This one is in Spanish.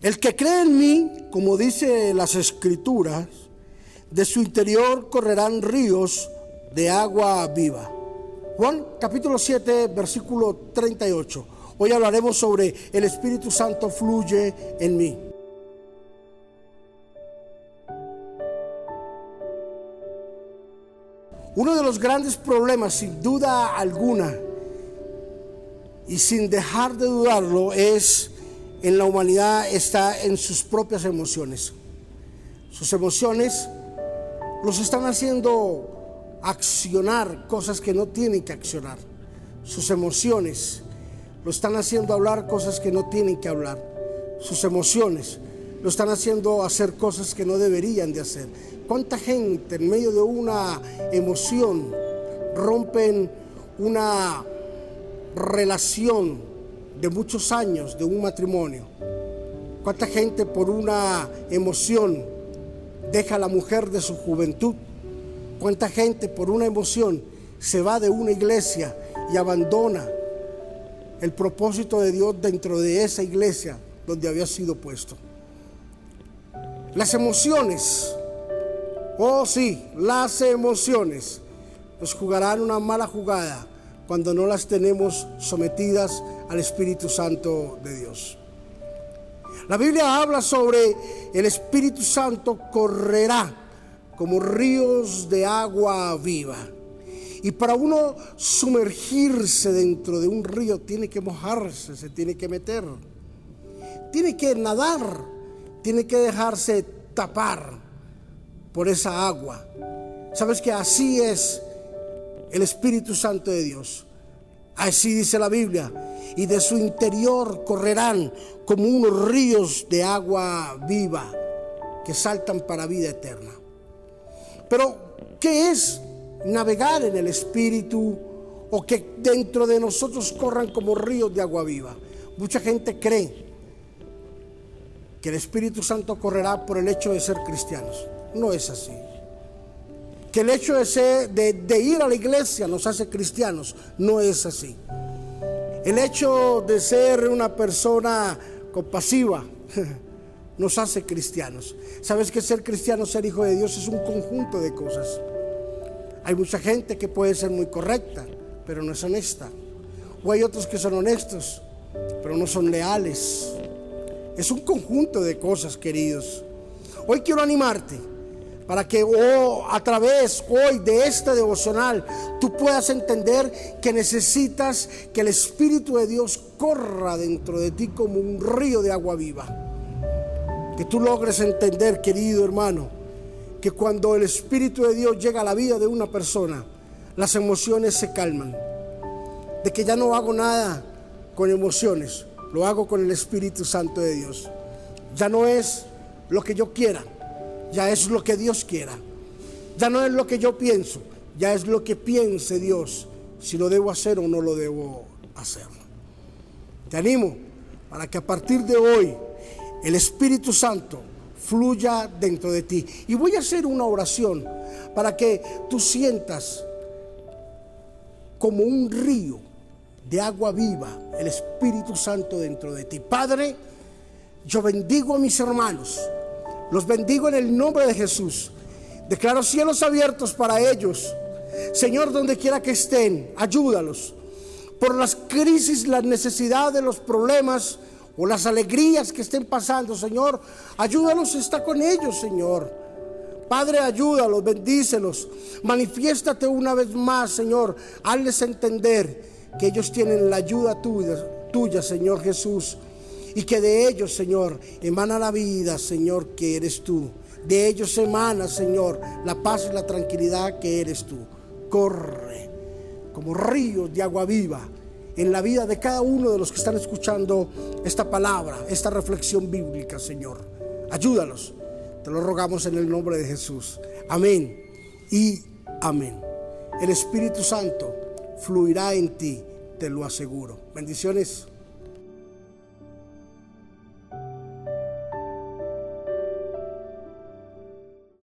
El que cree en mí, como dice las escrituras, de su interior correrán ríos de agua viva. Juan capítulo 7, versículo 38. Hoy hablaremos sobre el Espíritu Santo fluye en mí. Uno de los grandes problemas, sin duda alguna, y sin dejar de dudarlo, es en la humanidad está en sus propias emociones. Sus emociones los están haciendo accionar cosas que no tienen que accionar. Sus emociones lo están haciendo hablar cosas que no tienen que hablar. Sus emociones lo están haciendo hacer cosas que no deberían de hacer. ¿Cuánta gente en medio de una emoción rompen una relación de muchos años de un matrimonio. ¿Cuánta gente por una emoción deja a la mujer de su juventud? ¿Cuánta gente por una emoción se va de una iglesia y abandona el propósito de Dios dentro de esa iglesia donde había sido puesto? Las emociones, oh sí, las emociones nos jugarán una mala jugada cuando no las tenemos sometidas al Espíritu Santo de Dios. La Biblia habla sobre el Espíritu Santo correrá como ríos de agua viva. Y para uno sumergirse dentro de un río tiene que mojarse, se tiene que meter, tiene que nadar, tiene que dejarse tapar por esa agua. Sabes que así es el Espíritu Santo de Dios. Así dice la Biblia. Y de su interior correrán como unos ríos de agua viva que saltan para vida eterna. Pero, ¿qué es navegar en el Espíritu o que dentro de nosotros corran como ríos de agua viva? Mucha gente cree que el Espíritu Santo correrá por el hecho de ser cristianos. No es así que el hecho de, ser, de, ir a la iglesia nos hace cristianos. No es así. El hecho de ser una persona compasiva nos hace cristianos. ¿Sabes que ser cristiano, ser hijo de Dios es un conjunto de cosas? Hay mucha gente que puede ser muy correcta, pero no es honesta. O hay otros que son honestos, pero no son leales. Es un conjunto de cosas, queridos. Hoy quiero animarte para que oh, a través hoy de este devocional tú puedas entender que necesitas que el Espíritu de Dios corra dentro de ti como un río de agua viva. Que tú logres entender, querido hermano, que cuando el Espíritu de Dios llega a la vida de una persona, las emociones se calman. De que ya no hago nada con emociones, lo hago con el Espíritu Santo de Dios. Ya no es lo que yo quiera ya es lo que Dios quiera. Ya no es lo que yo pienso, ya es lo que piense Dios, si lo debo hacer o no lo debo hacer. Te animo para que a partir de hoy el Espíritu Santo fluya dentro de ti. Y voy a hacer una oración para que tú sientas como un río de agua viva el Espíritu Santo dentro de ti. Padre, yo bendigo a mis hermanos los bendigo en el nombre de Jesús. Declaro cielos abiertos para ellos. Señor, donde quiera que estén, ayúdalos. Por las crisis, las necesidades, los problemas o las alegrías que estén pasando, Señor, ayúdalos, está con ellos, Señor. Padre, ayúdalos, bendícelos. Manifiéstate una vez más, Señor. Hazles entender que ellos tienen la ayuda tuya, tuya Señor Jesús y que de ellos, Señor, emana la vida, Señor, que eres tú. De ellos emana, Señor, la paz y la tranquilidad que eres tú. Corre como ríos de agua viva en la vida de cada uno de los que están escuchando esta palabra, esta reflexión bíblica, Señor. Ayúdalos. Te lo rogamos en el nombre de Jesús. Amén y amén. El Espíritu Santo fluirá en ti, te lo aseguro. Bendiciones.